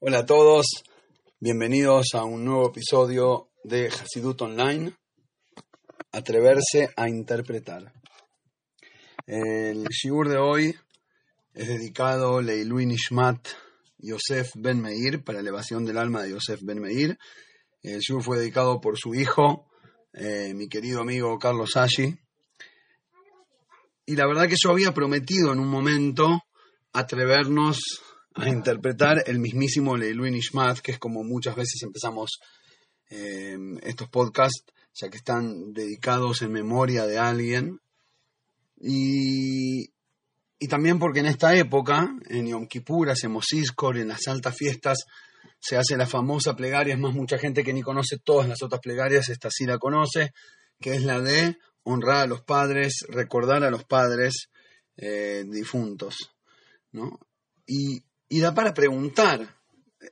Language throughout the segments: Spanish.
Hola a todos, bienvenidos a un nuevo episodio de Hasidut Online, Atreverse a Interpretar. El shiur de hoy es dedicado a Leilui Nishmat Yosef Ben Meir, para elevación del alma de Yosef Ben Meir. El shiur fue dedicado por su hijo, eh, mi querido amigo Carlos Ashi. Y la verdad que yo había prometido en un momento atrevernos a interpretar el mismísimo Leilui Nishmat, que es como muchas veces empezamos eh, estos podcasts, ya que están dedicados en memoria de alguien. Y, y también porque en esta época, en Yom Kippur, hacemos Iskor, en las altas fiestas, se hace la famosa plegaria, es más, mucha gente que ni conoce todas las otras plegarias, esta sí la conoce, que es la de honrar a los padres, recordar a los padres eh, difuntos. ¿no? Y, y da para preguntar,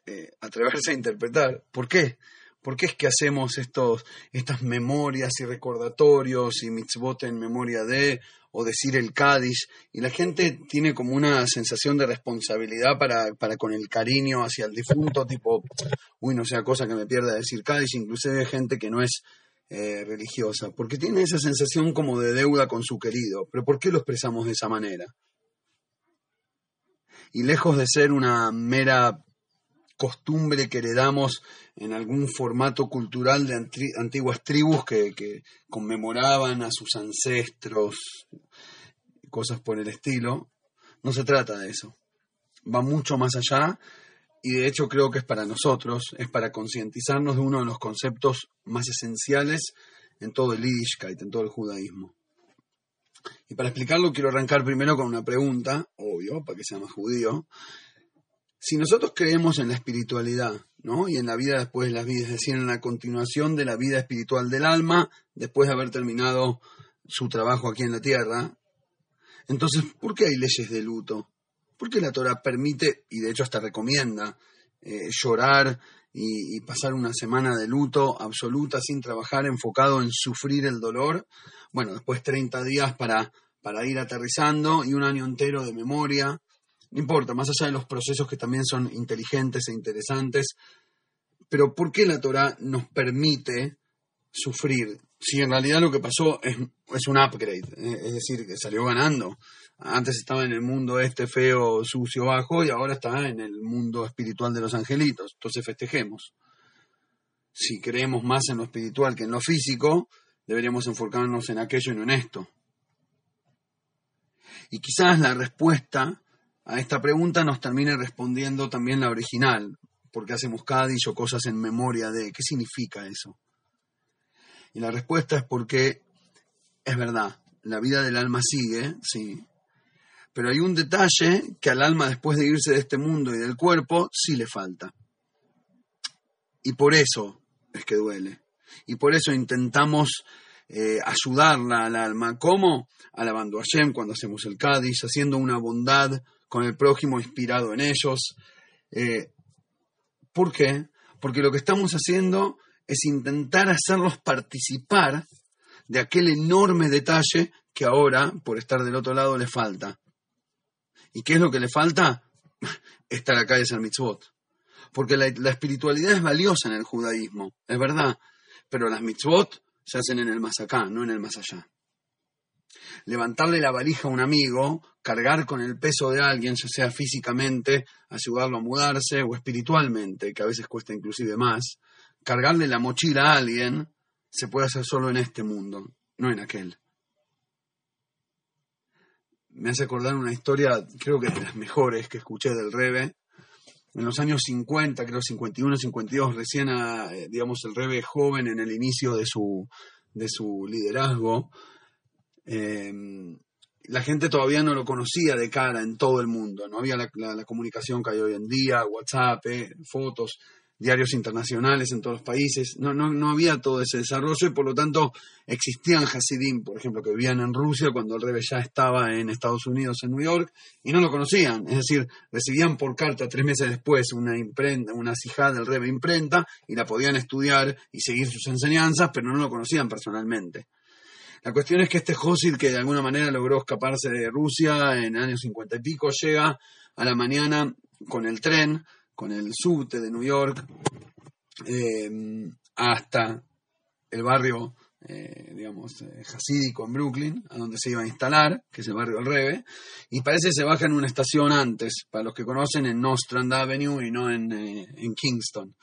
eh, atreverse a interpretar, ¿por qué? ¿Por qué es que hacemos estos, estas memorias y recordatorios y mitzvot en memoria de, o decir el Cádiz? Y la gente tiene como una sensación de responsabilidad para, para con el cariño hacia el difunto, tipo, uy, no sea cosa que me pierda decir Cádiz, inclusive gente que no es eh, religiosa, porque tiene esa sensación como de deuda con su querido. Pero ¿por qué lo expresamos de esa manera? Y lejos de ser una mera costumbre que heredamos en algún formato cultural de antiguas tribus que, conmemoraban a sus ancestros, cosas por el estilo, no se trata de eso. Va mucho más allá y de hecho creo que es para nosotros, es para concientizarnos de uno de los conceptos más esenciales en todo el Yiddishkeit, en todo el judaísmo. Y para explicarlo quiero arrancar primero con una pregunta, obvio, para que sea más judío. Si nosotros creemos en la espiritualidad, ¿no? Y en la vida después de la vida, es decir, en la continuación de la vida espiritual del alma, después de haber terminado su trabajo aquí en la tierra, entonces, ¿por qué hay leyes de luto? ¿Por qué la Torah permite, y de hecho hasta recomienda, eh, llorar y, y, pasar una semana de luto absoluta sin trabajar, enfocado en sufrir el dolor? bueno, después 30 días para, para ir aterrizando y un año entero de memoria. No importa, más allá de los procesos que también son inteligentes e interesantes, pero ¿por qué la Torah nos permite sufrir? Si en realidad lo que pasó es, es un upgrade, eh, es decir, que salió ganando. Antes estaba en el mundo este feo, sucio, bajo, y ahora está en el mundo espiritual de los angelitos. Entonces festejemos. Si creemos más en lo espiritual que en lo físico, deberíamos enfocarnos en aquello y no en esto. Y quizás la respuesta a esta pregunta nos termine respondiendo también la original, porque hacemos Cádiz o cosas en memoria de qué significa eso. Y la respuesta es porque es verdad, la vida del alma sigue, sí, pero hay un detalle que al alma después de irse de este mundo y del cuerpo sí le falta. Y por eso es que duele. Y por eso intentamos eh, ayudarla al alma. ¿Cómo? Alabando a Hashem cuando hacemos el Cádiz, haciendo una bondad con el prójimo inspirado en ellos. Eh, ¿Por qué? Porque lo que estamos haciendo es intentar hacerlos participar de aquel enorme detalle que ahora, por estar del otro lado, le falta. ¿Y qué es lo que le falta? Estar acá y hacer mitzvot. Porque la, la espiritualidad es valiosa en el judaísmo, es verdad, pero las mitzvot se hacen en el más acá, no en el más allá. Levantarle la valija a un amigo, cargar con el peso de alguien, ya sea físicamente, ayudarlo a mudarse o espiritualmente, que a veces cuesta inclusive más, cargarle la mochila a alguien se puede hacer solo en este mundo, no en aquel. Me hace acordar una historia, creo que de las mejores que escuché del Rebe, en los años 50, creo 51, 52, recién, a, eh, digamos, el Rebe joven en el inicio de su, de su liderazgo, em, la gente todavía no lo conocía de cara en todo el mundo, no había la, la, comunicación que hay hoy en día, WhatsApp, eh, fotos, diarios internacionales en todos los países, no, no, no había todo ese desarrollo y por lo tanto existían Hasidim, por ejemplo, que vivían en Rusia cuando el Rebe ya estaba en Estados Unidos, en New York, y no lo conocían, es decir, recibían por carta tres meses después una imprenta, una cijada del Rebe imprenta y la podían estudiar y seguir sus enseñanzas, pero no lo conocían personalmente. La cuestión es que este Josid, que de alguna manera logró escaparse de Rusia en años cincuenta y pico, llega a la mañana con el tren con el subte de New York eh, hasta el barrio, eh, digamos, eh, hasídico en Brooklyn, a donde se iba a instalar, que es el barrio del Rebe, y parece que se baja en una estación antes, para los que conocen, en Nostrand Avenue y no en, en Kingston.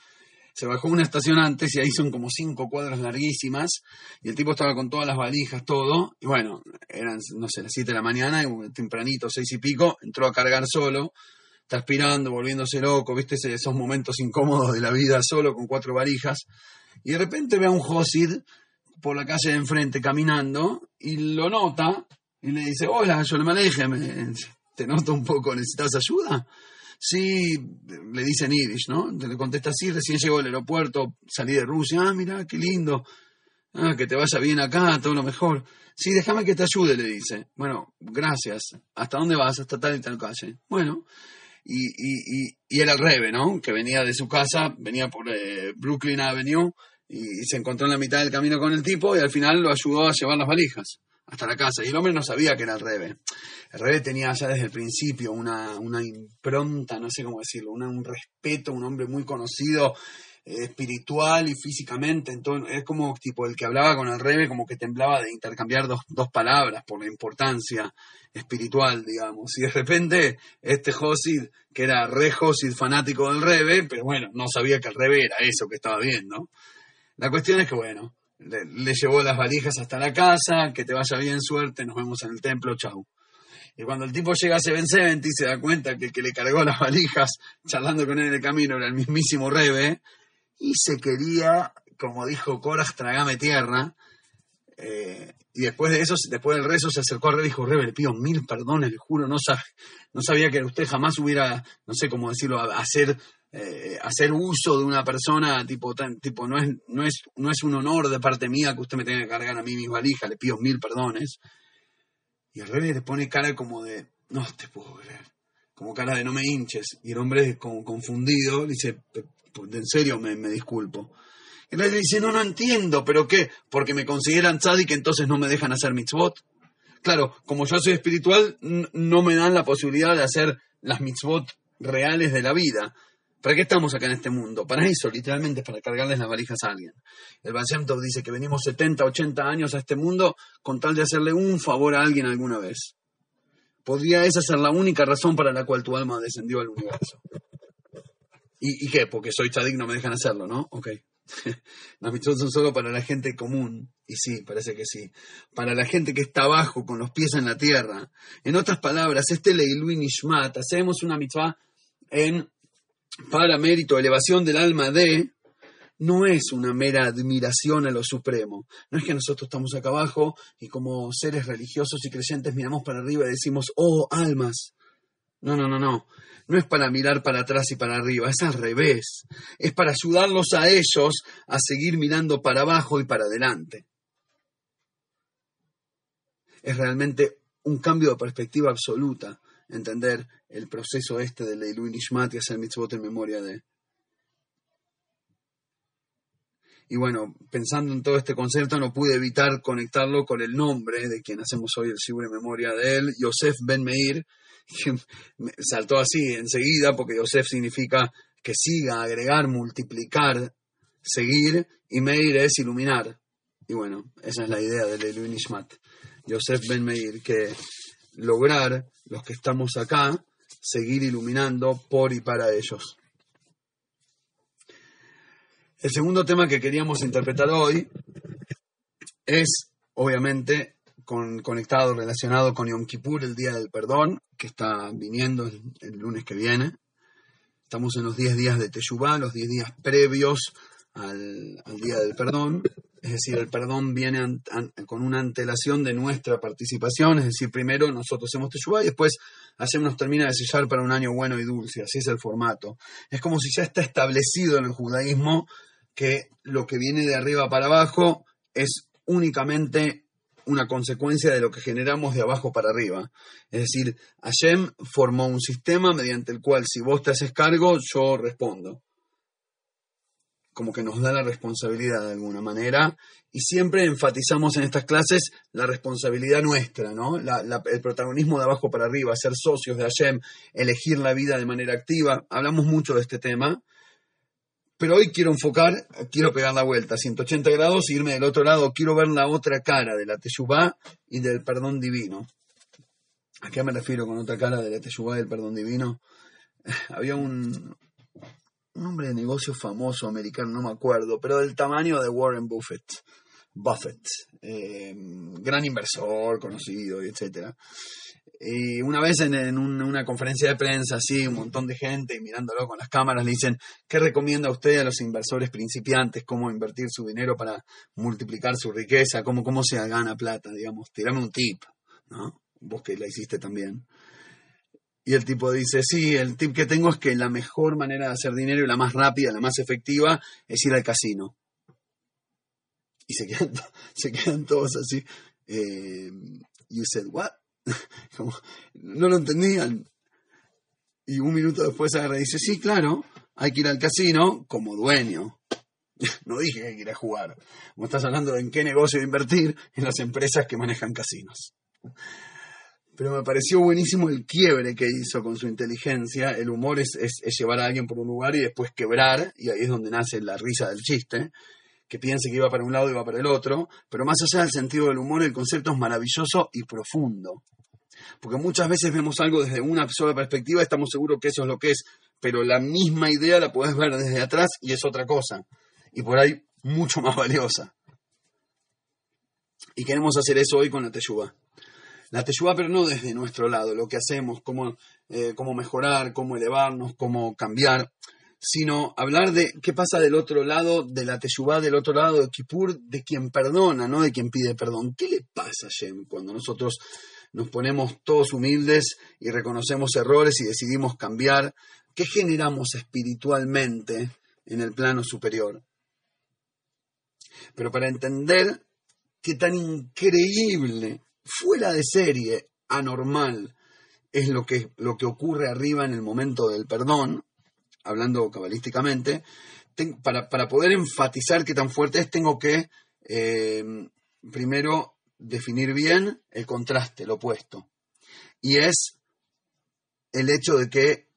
Se bajó una estación antes y ahí son como cinco cuadras larguísimas y el tipo estaba con todas las valijas, todo, y bueno, eran, no sé, las siete de la mañana, y tempranito, seis y pico, entró a cargar solo, transpirando, volviéndose loco, viste esos momentos incómodos de la vida solo con cuatro valijas, y de repente ve a un Josid por la calle de enfrente caminando y lo nota y le dice, hola, yo le maneje, te noto un poco, ¿necesitas ayuda? Sí, le dicen Irish, ¿no? Le contesta, sí, recién llegó al aeropuerto, salí de Rusia, ah, mira, qué lindo, ah, que te vaya bien acá, todo lo mejor. Sí, déjame que te ayude, le dice. Bueno, gracias. ¿Hasta dónde vas? Hasta tal y tal calle. Bueno, y, y, y, era el Rebe, ¿no? Que venía de su casa, venía por eh, Brooklyn Avenue y, se encontró en la mitad del camino con el tipo y al final lo ayudó a llevar las valijas hasta la casa. Y el hombre no sabía que era el Rebe. El Rebe tenía ya desde el principio una, una impronta, no sé cómo decirlo, un respeto, un hombre muy conocido espiritual y físicamente. Entonces, es como tipo el que hablaba con el Rebe, como que temblaba de intercambiar dos, dos palabras por la importancia espiritual, digamos. Y de repente, este Josid, que era re Josid fanático del Rebe, pero bueno, no sabía que el Rebe era eso que estaba viendo. La cuestión es que, bueno, le, llevó las valijas hasta la casa, que te vaya bien, suerte, nos vemos en el templo, chau. Y cuando el tipo llega a Seven Seventy se da cuenta que el que le cargó las valijas charlando con él en el camino era el mismísimo Rebe y se quería, como dijo Coras, tragame tierra. Eh, y después de eso, después del rezo, se acercó a Rebe y dijo, Rebe, le pido mil perdones, le juro, no, no sabía que usted jamás hubiera, no sé cómo decirlo, hacer eh, hacer uso de una persona, tipo, tipo no, es, no, es, no es un honor de parte mía que usted me tenga que cargar a mí mis valijas, le pido mil perdones. Y el rey le pone cara como de, no te puedo creer, como cara de no me hinches. Y el hombre, como confundido, le dice, en serio me, disculpo. Y le dice, no, no entiendo, ¿pero qué? Porque me consideran que entonces no me dejan hacer mitzvot. Claro, como yo soy espiritual, no me dan la posibilidad de hacer las mitzvot reales de la vida. ¿Para qué estamos acá en este mundo? Para eso, literalmente, para cargarles las valijas a alguien. El Baal dice que venimos 70, 80 años a este mundo con tal de hacerle un favor a alguien alguna vez. ¿Podría esa ser la única razón para la cual tu alma descendió al universo? ¿Y, qué? Porque soy chadik, no me dejan hacerlo, ¿no? Ok. Las mitzvot son solo para la gente común. Y sí, parece que sí. Para la gente que está abajo, con los pies en la tierra. En otras palabras, este Leilu Nishmat, hacemos una mitzvah en para mérito, elevación del alma de, no es una mera admiración a lo supremo. No es que nosotros estamos acá abajo y como seres religiosos y creyentes miramos para arriba y decimos, oh, almas. No, no, no, no. No es para mirar para atrás y para arriba, es al revés. Es para ayudarlos a ellos a seguir mirando para abajo y para adelante. Es realmente un cambio de perspectiva absoluta entender el proceso este de Leilu Nishmat y hacer mitzvot en memoria de. Y bueno, pensando en todo este concepto, no pude evitar conectarlo con el nombre de quien hacemos hoy el Shibur en memoria de él, Yosef Ben Meir, saltó así enseguida, porque Yosef significa que siga, agregar, multiplicar, seguir, y Meir es iluminar. Y bueno, esa es la idea de Leilu Nishmat. Yosef Ben Meir, que lograr, los que estamos acá, seguir iluminando por y para ellos. El segundo tema que queríamos interpretar hoy es, obviamente, conectado, relacionado con Yom Kippur, el Día del Perdón, que está viniendo el, lunes que viene. Estamos en los 10 días de Teshuvah, los 10 días previos al, Día del Perdón. Es decir, el perdón viene con una antelación de nuestra participación, es decir, primero nosotros hacemos Teshuvah y después hacemos nos termina de sellar para un año bueno y dulce, así es el formato. Es como si ya está establecido en el judaísmo que lo que viene de arriba para abajo es únicamente una consecuencia de lo que generamos de abajo para arriba. Es decir, Hashem formó un sistema mediante el cual si vos te haces cargo, yo respondo. como que nos da la responsabilidad de alguna manera y siempre enfatizamos en estas clases la responsabilidad nuestra, ¿no? el protagonismo de abajo para arriba, ser socios de Hashem, elegir la vida de manera activa. Hablamos mucho de este tema, pero hoy quiero enfocar, quiero pegar la vuelta a 180 grados e irme del otro lado, quiero ver la otra cara de la Teshuvah y del perdón divino. ¿A qué me refiero con otra cara de la Teshuvah y del perdón divino? Había un, un hombre de negocio famoso americano, no me acuerdo, pero del tamaño de Warren Buffett. Buffett, eh, gran inversor, conocido, etc. Y una vez en, una conferencia de prensa, así, un montón de gente mirándolo con las cámaras, le dicen, ¿qué recomienda usted a los inversores principiantes? ¿Cómo invertir su dinero para multiplicar su riqueza? ¿Cómo, cómo se gana plata? Digamos, tirame un tip, ¿no? Vos que la hiciste también. Y el tipo dice, sí, el tip que tengo es que la mejor manera de hacer dinero y la más rápida, la más efectiva, es ir al casino. Y se quedan, se quedan todos así. Eh, you said what? No lo entendían. Y un minuto después agarra y dice, sí, claro, hay que ir al casino como dueño. No dije que quiera jugar. Como estás hablando de en qué negocio invertir, en las empresas que manejan casinos pero me pareció buenísimo el quiebre que hizo con su inteligencia. El humor es, llevar a alguien por un lugar y después quebrar, y ahí es donde nace la risa del chiste, que piense que iba para un lado y va para el otro, pero más allá del sentido del humor, el concepto es maravilloso y profundo. Porque muchas veces vemos algo desde una sola perspectiva, estamos seguros que eso es lo que es, pero la misma idea la puedes ver desde atrás y es otra cosa, y por ahí mucho más valiosa. Y queremos hacer eso hoy con la Teyuba la Teshuvah, pero no desde nuestro lado, lo que hacemos, cómo, eh, cómo mejorar, cómo elevarnos, cómo cambiar, sino hablar de qué pasa del otro lado de la Teshuvah, del otro lado de Kippur, de quien perdona, no de quien pide perdón. ¿Qué le pasa, Shem, cuando nosotros nos ponemos todos humildes y reconocemos errores y decidimos cambiar? ¿Qué generamos espiritualmente en el plano superior? Pero para entender qué tan increíble fuera de serie, anormal, es lo que, lo que ocurre arriba en el momento del perdón, hablando cabalísticamente, para, poder enfatizar qué tan fuerte es, tengo que eh, primero definir bien el contraste, lo opuesto. Y es el hecho de que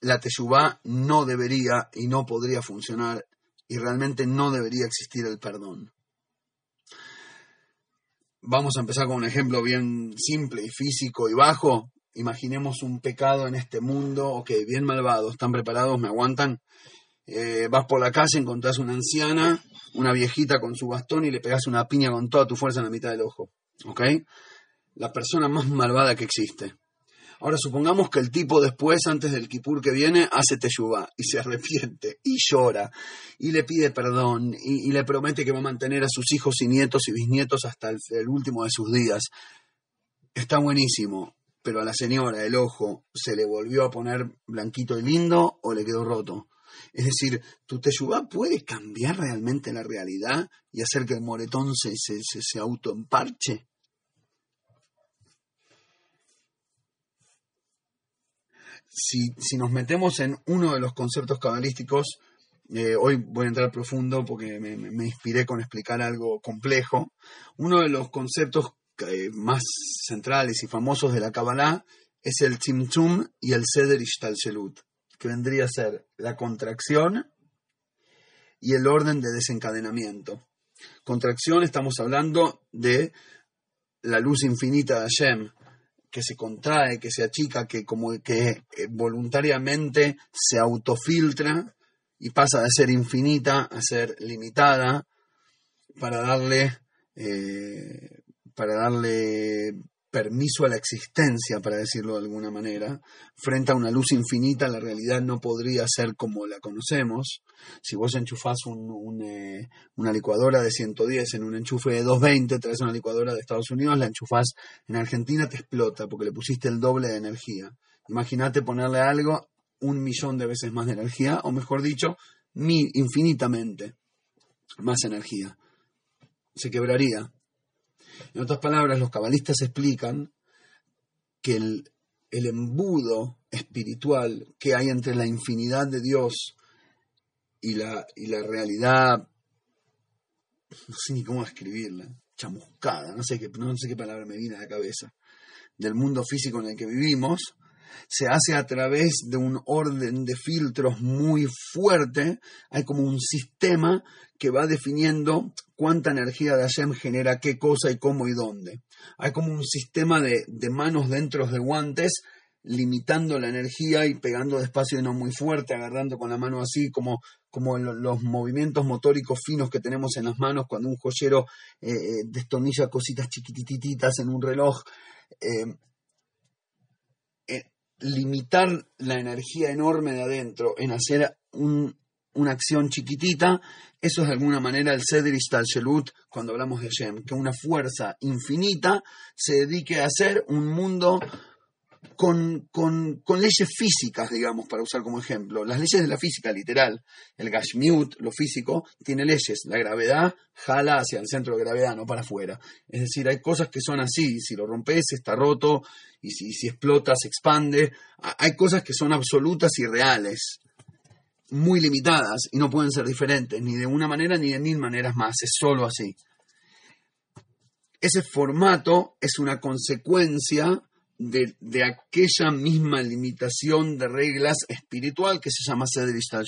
la teshuvá no debería y no podría funcionar y realmente no debería existir el perdón. Vamos a empezar con un ejemplo bien simple y físico y bajo. Imaginemos un pecado en este mundo, ok, bien malvado, ¿están preparados? ¿Me aguantan? Eh, vas por la calle, encontrás una anciana, una viejita con su bastón y le pegas una piña con toda tu fuerza en la mitad del ojo, ¿ok? La persona más malvada que existe. Ahora supongamos que el tipo después, antes del kipur que viene, hace teshuvah y se arrepiente y llora y le pide perdón y, le promete que va a mantener a sus hijos y nietos y bisnietos hasta el último de sus días. Está buenísimo, pero a la señora el ojo se le volvió a poner blanquito y lindo o le quedó roto. Es decir, tu teshuvah puede cambiar realmente la realidad y hacer que el moretón se, se, se, se autoemparche. si, nos metemos en uno de los conceptos cabalísticos, eh, hoy voy a entrar profundo porque me, inspiré con explicar algo complejo, uno de los conceptos más centrales y famosos de la Kabbalah es el Tzimtzum y el Seder Ishtalshelut, que vendría a ser la contracción y el orden de desencadenamiento. Contracción, estamos hablando de la luz infinita de Hashem, que se contrae, que se achica, que como que eh, voluntariamente se autofiltra y pasa de ser infinita a ser limitada para darle eh, para darle permiso a la existencia, para decirlo de alguna manera, frente a una luz infinita, la realidad no podría ser como la conocemos. Si vos enchufás eh, una licuadora de 110 en un enchufe de 220, traes una licuadora de Estados Unidos, la enchufás en Argentina, te explota porque le pusiste el doble de energía. Imagínate ponerle algo un millón de veces más de energía, o mejor dicho, mil, infinitamente más energía. Se quebraría. En otras palabras, los cabalistas explican que el, embudo espiritual que hay entre la infinidad de Dios y la, y la realidad, no sé ni cómo describirla, chamuscada, no sé, qué, no sé qué palabra me viene a la cabeza, del mundo físico en el que vivimos, se hace a través de un orden de filtros muy fuerte. Hay como un sistema que va definiendo cuánta energía de Hashem genera qué cosa y cómo y dónde. Hay como un sistema de, de manos dentro de guantes limitando la energía y pegando despacio y no muy fuerte, agarrando con la mano así, como, como los movimientos motóricos finos que tenemos en las manos cuando un joyero eh, eh, destornilla cositas chiquitititas en un reloj. Eh, limitar la energía enorme de adentro en hacer una acción chiquitita, eso es de alguna manera el Sedrist al-Shelut cuando hablamos de Shem, que una fuerza infinita se dedique a hacer un mundo con, leyes físicas, digamos, para usar como ejemplo. Las leyes de la física, literal. El Gashmiut, lo físico, tiene leyes. La gravedad jala hacia el centro de gravedad, no para afuera. Es decir, hay cosas que son así. Si lo rompes, está roto. Y si, si explota, se expande. Hay cosas que son absolutas y reales. Muy limitadas y no pueden ser diferentes, ni de una manera ni de mil maneras más. Es solo así. Ese formato es una consecuencia de, aquella misma limitación de reglas espiritual que se llama Seder Ishtal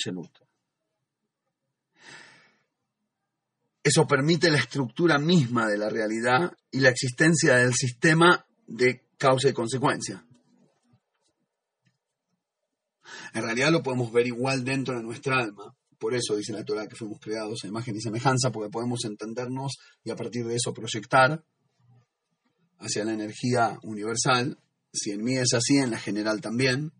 Eso permite la estructura misma de la realidad y la existencia del sistema de causa y consecuencia. En realidad lo podemos ver igual dentro de nuestra alma. Por eso dice la Torah que fuimos creados a imagen y semejanza, porque podemos entendernos y a partir de eso proyectar hacia la energía universal. Si en mí es así, en la general también.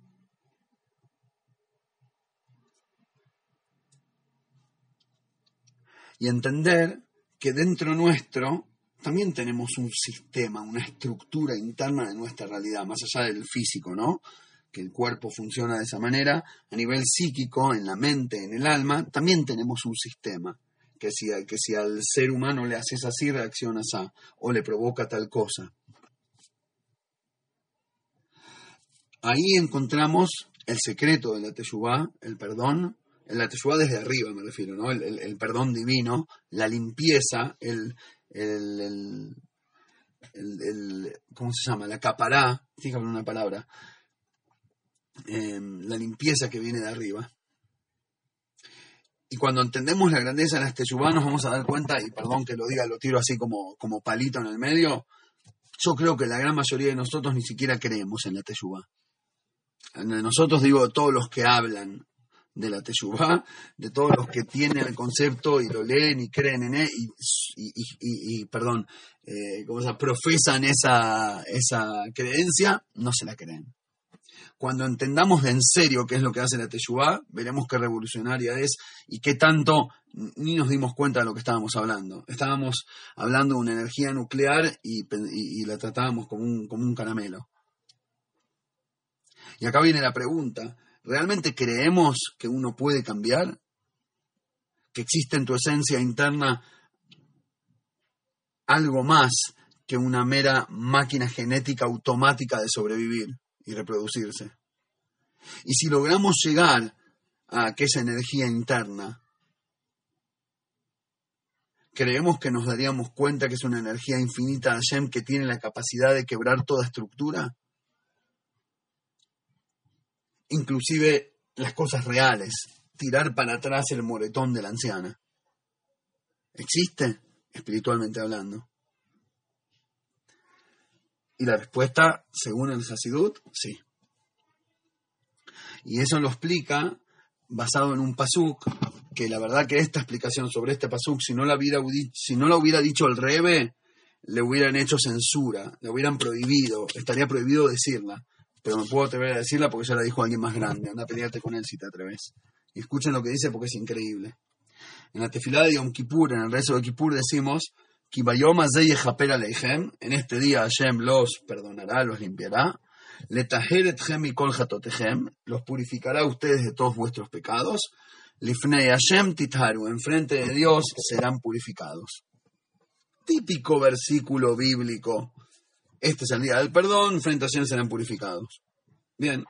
Y entender que dentro nuestro también tenemos un sistema, una estructura interna de nuestra realidad, más allá del físico, ¿no? Que el cuerpo funciona de esa manera, a nivel psíquico, en la mente, en el alma, también tenemos un sistema que si, que si al ser humano le haces así, reacciona así, o le provoca tal cosa. Ahí encontramos el secreto de la Teshuvah, el perdón, la Teshuvah desde arriba me refiero, ¿no? El, perdón divino, la limpieza, el, el, ¿cómo se llama? La capará, fíjame una palabra, em, la limpieza que viene de arriba. Y cuando entendemos la grandeza de la Teshuvah nos vamos a dar cuenta, y perdón que lo diga, lo tiro así como, como palito en el medio, yo creo que la gran mayoría de nosotros ni siquiera creemos en la Teshuvah nosotros digo todos los que hablan de la Teshuvah, de todos los que tienen el concepto y lo leen y creen en él y, perdón, eh, como se profesan esa, esa creencia, no se la creen. Cuando entendamos de en serio qué es lo que hace la Teshuvah, veremos qué revolucionaria es y qué tanto ni nos dimos cuenta de lo que estábamos hablando. Estábamos hablando de una energía nuclear y, la tratábamos como un, como un caramelo. Y acá viene la pregunta, ¿realmente creemos que uno puede cambiar? ¿Que existe en tu esencia interna algo más que una mera máquina genética automática de sobrevivir y reproducirse? Y si logramos llegar a aquella energía interna, ¿creemos que nos daríamos cuenta que es una energía infinita Hashem que tiene la capacidad de quebrar toda estructura? inclusive las cosas reales, tirar para atrás el moretón de la anciana. ¿Existe? Espiritualmente hablando. Y la respuesta, según el Hasidut, sí. Y eso lo explica basado en un pasuk, que la verdad que esta explicación sobre este pasuk, si no la hubiera, si no la hubiera dicho el Rebe, le hubieran hecho censura, le hubieran prohibido, estaría prohibido decirla pero me puedo atrever a decirla porque ya la dijo alguien más grande. Anda a pelearte con él si te atreves. Y escuchen lo que dice porque es increíble. En la tefilada de Yom Kippur, en el rezo de Kippur, decimos: En este día Hashem los perdonará, los limpiará. y Los purificará a ustedes de todos vuestros pecados. Lifnei Hashem titharu. Enfrente de Dios serán purificados. Típico versículo bíblico este es el día del perdón, frente a Hashem serán purificados. Bien.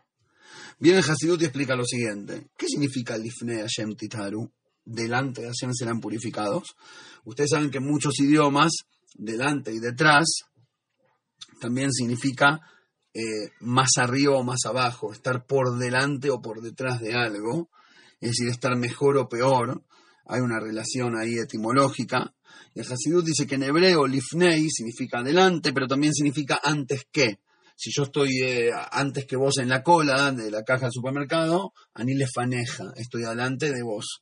Viene Hasidut y explica lo siguiente. ¿Qué significa Lifnei Hashem Titaru? Delante de Hashem serán purificados. Ustedes saben que en muchos idiomas, delante y detrás, también significa eh, más arriba o más abajo, estar por delante o por detrás de algo, es decir, estar mejor o peor. Hay una relación ahí etimológica. Y el Hasidut dice que en hebreo lifnei significa delante, pero también significa antes que. Si yo estoy eh, antes que vos en la cola de la caja del supermercado, ani faneja, estoy delante de vos.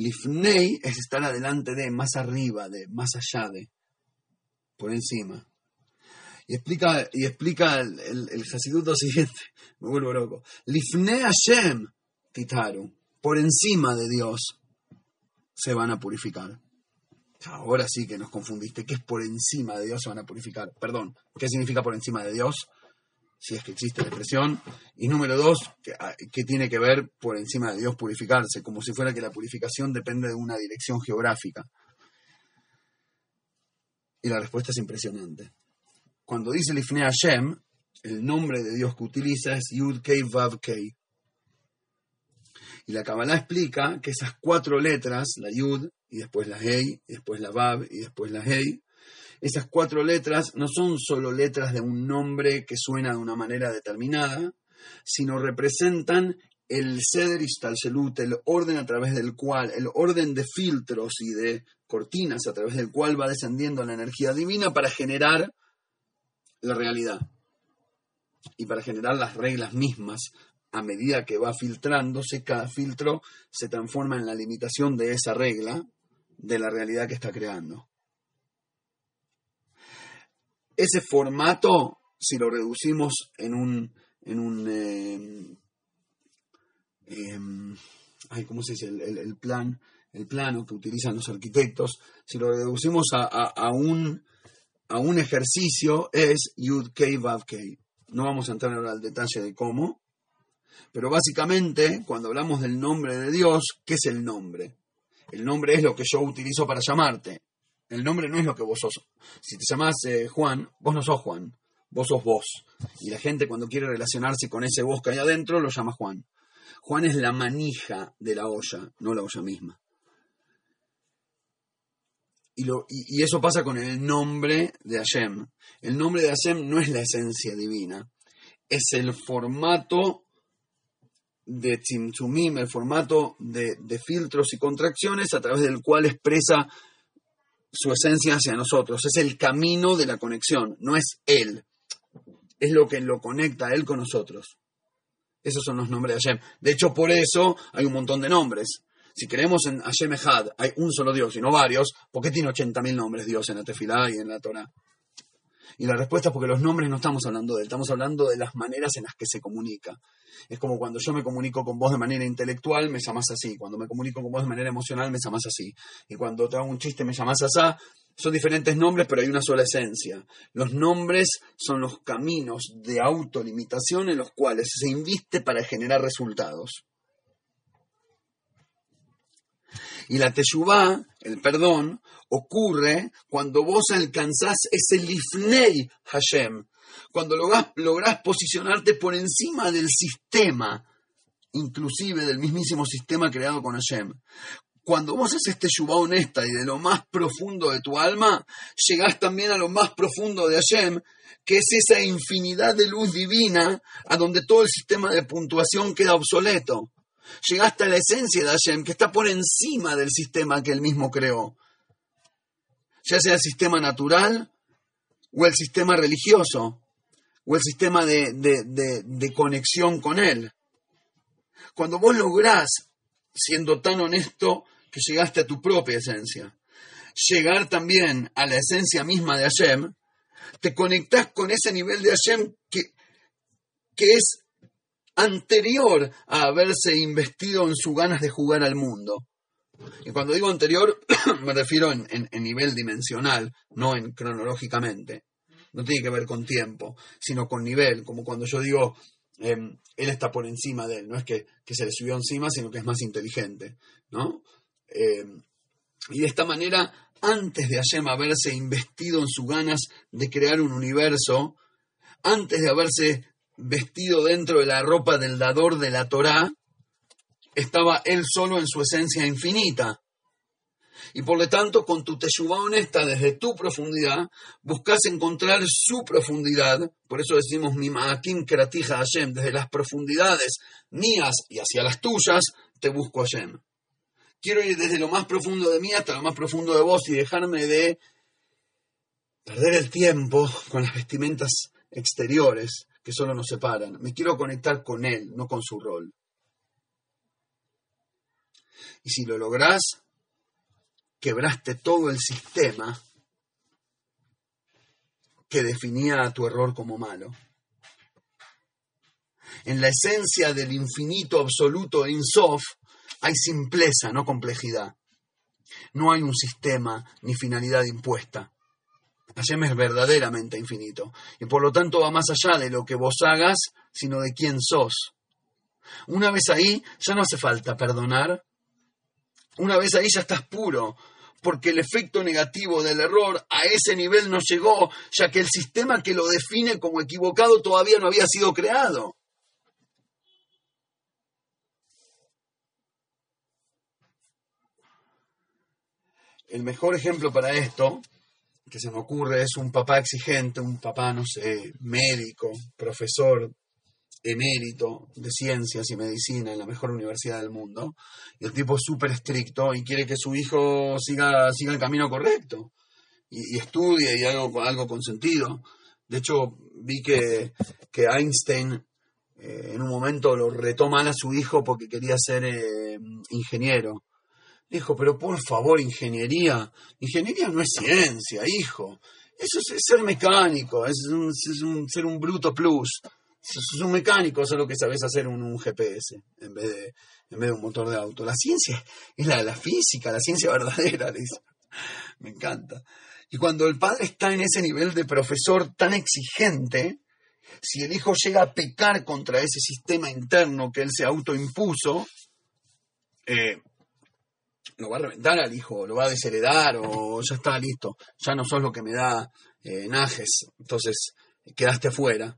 Lifnei es estar adelante de, más arriba de, más allá de, por encima. Y explica, y explica el, el, siguiente, me vuelvo loco. Lifnei Hashem titaru, por encima de Dios se van a purificar. Ahora sí que nos confundiste. ¿Qué es por encima de Dios se van a purificar? Perdón, ¿qué significa por encima de Dios? Si es que existe la expresión. Y número dos, ah, ¿qué tiene que ver por encima de Dios purificarse? Como si fuera que la purificación depende de una dirección geográfica. Y la respuesta es impresionante. Cuando dice Lifnei Hashem, el nombre de Dios que utiliza es Yud Kei Vav Kei. Y la Kabbalah explica que esas cuatro letras, la Yud, y después la Hei, y después la Vav, y después la Hei, esas cuatro letras no son solo letras de un nombre que suena de una manera determinada, sino representan el Seder Istalselut, el orden a través del cual, el orden de filtros y de cortinas a través del cual va descendiendo la energía divina para generar la realidad y para generar las reglas mismas. A medida que va filtrándose, cada filtro se transforma en la limitación de esa regla de la realidad que está creando ese formato, si lo reducimos en un, en un em, em, ¿cómo se dice? El, plan, el plano que utilizan los arquitectos, si lo reducimos a, un, a un ejercicio, es Yud Kei Vav Kei. No vamos a entrar ahora al detalle de cómo, pero básicamente, cuando hablamos del nombre de Dios, ¿qué es el nombre? El nombre es lo que yo utilizo para llamarte. El nombre no es lo que vos sos. Si te llamás eh, Juan, vos no sos Juan, vos sos vos. Y la gente cuando quiere relacionarse con ese vos que hay adentro lo llama Juan. Juan es la manija de la olla, no la olla misma. Y, eso pasa con el nombre de Hashem. El nombre de Hashem no es la esencia divina, es el formato de Tzimtzumim, el formato de filtros y contracciones a través del cual expresa su esencia hacia nosotros, es el camino de la conexión, no es Él, es lo que lo conecta a Él con nosotros. Esos son los nombres de Hashem. De hecho, por eso hay un montón de nombres. Si creemos en Hashem Echad, hay un solo Dios y no varios, ¿por qué tiene 80.000 nombres Dios en la Tefilá y en la Torah? Y la respuesta es porque los nombres no estamos hablando de él, estamos hablando de las maneras en las que se comunica. Es como cuando yo me comunico con vos de manera intelectual, me llamas así. Cuando me comunico con vos de manera emocional, me llamas así. Y cuando te hago un chiste, me llamas así. Son diferentes nombres, pero hay una sola esencia. Los nombres son los caminos de autolimitación en los cuales se inviste para generar resultados. Y la teshuvá, el perdón, ocurre cuando vos alcanzás ese lifnei Hashem, cuando lográs, posicionarte por encima del sistema, inclusive del mismísimo sistema creado con Hashem. Cuando vos haces teshuvá honesta y de lo más profundo de tu alma, llegás también a lo más profundo de Hashem, que es esa infinidad de luz divina a donde todo el sistema de puntuación queda obsoleto llegaste a la esencia de Hashem, que está por encima del sistema que él mismo creó. Ya sea el sistema natural o el sistema religioso o el sistema de, de conexión con él. Cuando vos lográs, siendo tan honesto, que llegaste a tu propia esencia, llegar también a la esencia misma de Hashem, te conectás con ese nivel de Hashem que, que es anterior a haberse investido en sus ganas de jugar al mundo. Y cuando digo anterior, me refiero en, nivel dimensional, no en cronológicamente. No tiene que ver con tiempo, sino con nivel, como cuando yo digo, em, él está por encima de él, no es que, se le subió encima, sino que es más inteligente, ¿no? Em, y de esta manera, antes de Hashem haberse investido en sus ganas de crear un universo, antes de haberse vestido dentro de la ropa del dador de la Torá, estaba él solo en su esencia infinita. Y por lo tanto, con tu teshuvah honesta desde tu profundidad, buscas encontrar su profundidad. Por eso decimos Mimaakim Keratija Hashem, desde las profundidades mías y hacia las tuyas, te busco Hashem. Quiero ir desde lo más profundo de mí hasta lo más profundo de vos y dejarme de perder el tiempo con las vestimentas exteriores que solo nos separan. Me quiero conectar con Él, no con su rol. Y si lo lográs, quebraste todo el sistema que definía tu error como malo. En la esencia del infinito absoluto Insof hay simpleza, no complejidad. No hay un sistema ni finalidad impuesta. Hashem es verdaderamente infinito y por lo tanto va más allá de lo que vos hagas, sino de quién sos. Una vez ahí ya no hace falta perdonar. Una vez ahí ya estás puro, porque el efecto negativo del error a ese nivel no llegó, ya que el sistema que lo define como equivocado todavía no había sido creado. El mejor ejemplo para esto que se me ocurre es un papá exigente, un papá, no sé, médico, profesor emérito de ciencias y medicina en la mejor universidad del mundo, y el tipo es súper estricto y quiere que su hijo siga, siga el camino correcto y, estudie y algo, algo con sentido. De hecho, vi que, que Einstein eh, en un momento lo retó mal a su hijo porque quería ser eh, ingeniero. Dijo, pero por favor, ingeniería. Ingeniería no es ciencia, hijo. Eso es, ser mecánico, es, un, ser un bruto plus. Es un mecánico, solo que sabes hacer un, GPS en vez, de, en vez de un motor de auto. La ciencia es la, la física, la ciencia verdadera, dice. Me encanta. Y cuando el padre está en ese nivel de profesor tan exigente, si el hijo llega a pecar contra ese sistema interno que él se autoimpuso, eh, lo va a reventar al hijo, lo va a desheredar o ya está listo, ya no sos lo que me da eh, Najes, entonces quedaste afuera.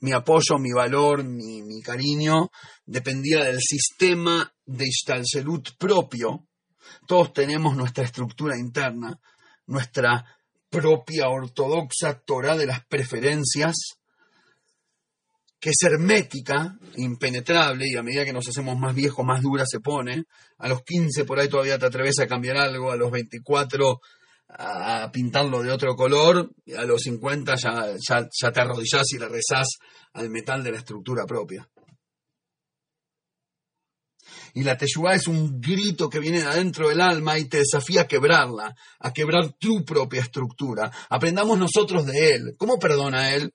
Mi apoyo, mi valor, mi, cariño dependía del sistema de salud propio. Todos tenemos nuestra estructura interna, nuestra propia ortodoxa Torah de las preferencias que es hermética, impenetrable, y a medida que nos hacemos más viejos, más dura se pone. A los 15 por ahí todavía te atreves a cambiar algo, a los 24 a pintarlo de otro color, y a los 50 ya, ya, te arrodillás y le rezás al metal de la estructura propia. Y la Teshuvah es un grito que viene de adentro del alma y te desafía a quebrarla, a quebrar tu propia estructura. Aprendamos nosotros de Él. ¿Cómo perdona Él?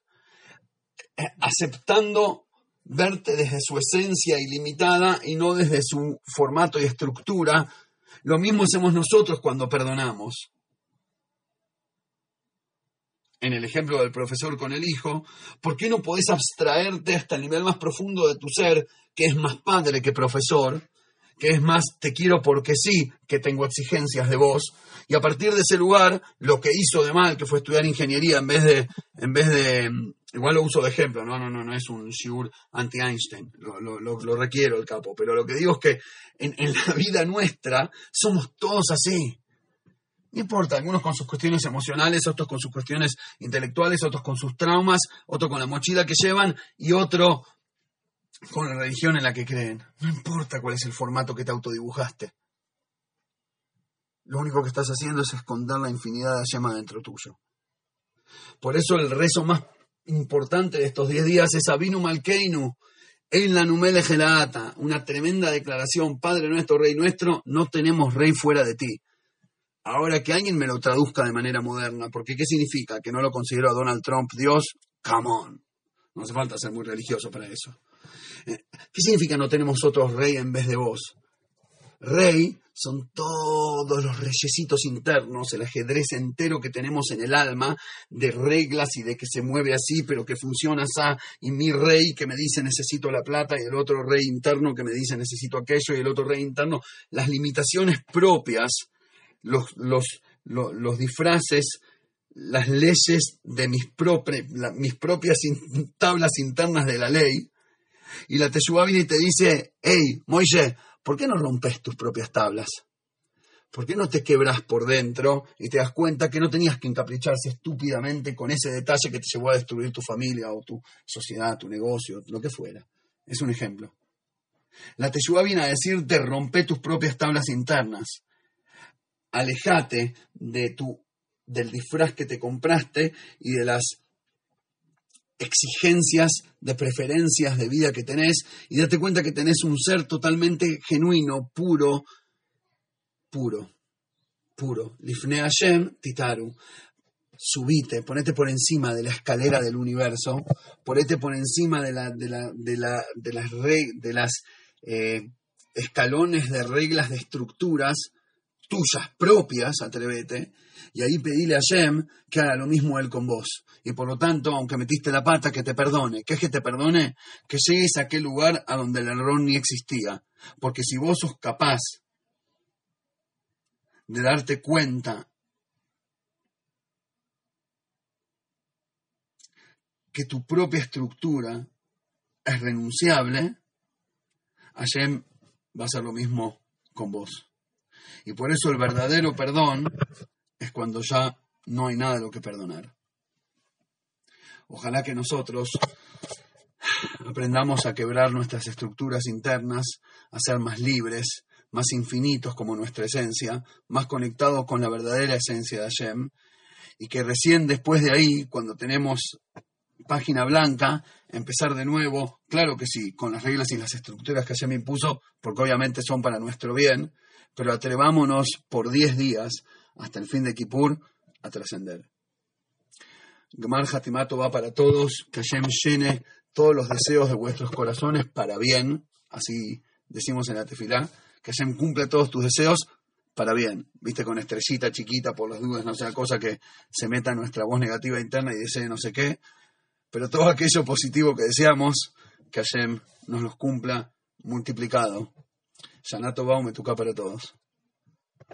Aceptando verte desde su esencia ilimitada y no desde su formato y estructura. Lo mismo hacemos nosotros cuando perdonamos. En el ejemplo del profesor con el hijo, ¿por qué no podés abstraerte hasta el nivel más profundo de tu ser, que es más padre que profesor, que es más te quiero porque sí, que tengo exigencias de vos, y a partir de ese lugar, lo que hizo de mal, que fue estudiar ingeniería en vez de, en vez de igual lo uso de ejemplo, no, no, no, no es un shiur anti-Einstein, lo, requiero el capo, pero lo que digo es que en, en, la vida nuestra somos todos así. No importa, algunos con sus cuestiones emocionales, otros con sus cuestiones intelectuales, otros con sus traumas, otro con la mochila que llevan y otro con la religión en la que creen. No importa cuál es el formato que te autodibujaste. Lo único que estás haciendo es esconder la infinidad de llama dentro tuyo. Por eso el rezo más importante de estos 10 días es Abinu Malkeinu, en la Numele Gelata, una tremenda declaración, Padre nuestro, Rey nuestro, no tenemos rey fuera de ti. Ahora que alguien me lo traduzca de manera moderna, porque ¿qué significa? ¿Que no lo considero a Donald Trump Dios? Come on. No hace falta ser muy religioso para eso. Eh, ¿Qué significa no tenemos otro rey en vez de vos? Rey son todos los reyesitos internos, el ajedrez entero que tenemos en el alma, de reglas y de que se mueve así, pero que funciona así, y mi rey que me dice necesito la plata, y el otro rey interno que me dice necesito aquello, y el otro rey interno, las limitaciones propias, los, los, los, disfraces, las leyes de mis, mis propias tablas internas de la ley, y la Teshuvah y te dice, hey, Moishe, ¿por qué no rompes tus propias tablas? ¿Por qué no te quebras por dentro y te das cuenta que no tenías que encapricharse estúpidamente con ese detalle que te llevó a destruir tu familia o tu sociedad, tu negocio, lo que fuera? Es un ejemplo. La Teshuvah viene a decirte rompe tus propias tablas internas. Alejate de tu, del disfraz que te compraste y de las exigencias de preferencias de vida que tenés y date cuenta que tenés un ser totalmente genuino, puro, puro, puro. Lifne Hashem, Titaru. Subite, ponete por encima de la escalera del universo, ponete por encima de, la, de, la, de, la, de las, de las eh, escalones de reglas, de estructuras tuyas propias, atrévete, y ahí pedile a Shem que haga lo mismo él con vos. Y por lo tanto, aunque metiste la pata, que te perdone. ¿Qué es que te perdone? Que llegues a aquel lugar a donde el error ni existía. Porque si vos sos capaz de darte cuenta que tu propia estructura es renunciable, Hashem va a hacer lo mismo con vos. Y por eso el verdadero perdón es cuando ya no hay nada de lo que perdonar. Ojalá que nosotros aprendamos a quebrar nuestras estructuras internas, a ser más libres, más infinitos como nuestra esencia, más conectados con la verdadera esencia de Hashem, y que recién después de ahí, cuando tenemos página blanca, empezar de nuevo, claro que sí, con las reglas y las estructuras que me impuso, porque obviamente son para nuestro bien, pero atrevámonos por 10 días hasta el fin de Kippur a trascender. Gemar Hatimato va para todos, que Hashem llene todos los deseos de vuestros corazones para bien, así decimos en la tefilá, que Hashem cumple todos tus deseos para bien, viste, con estrellita chiquita por las dudas, no sea cosa que se meta en nuestra voz negativa interna y desee no sé qué, pero todo aquello positivo que deseamos, que Hashem nos los cumpla multiplicado. Shanato Baume, para todos.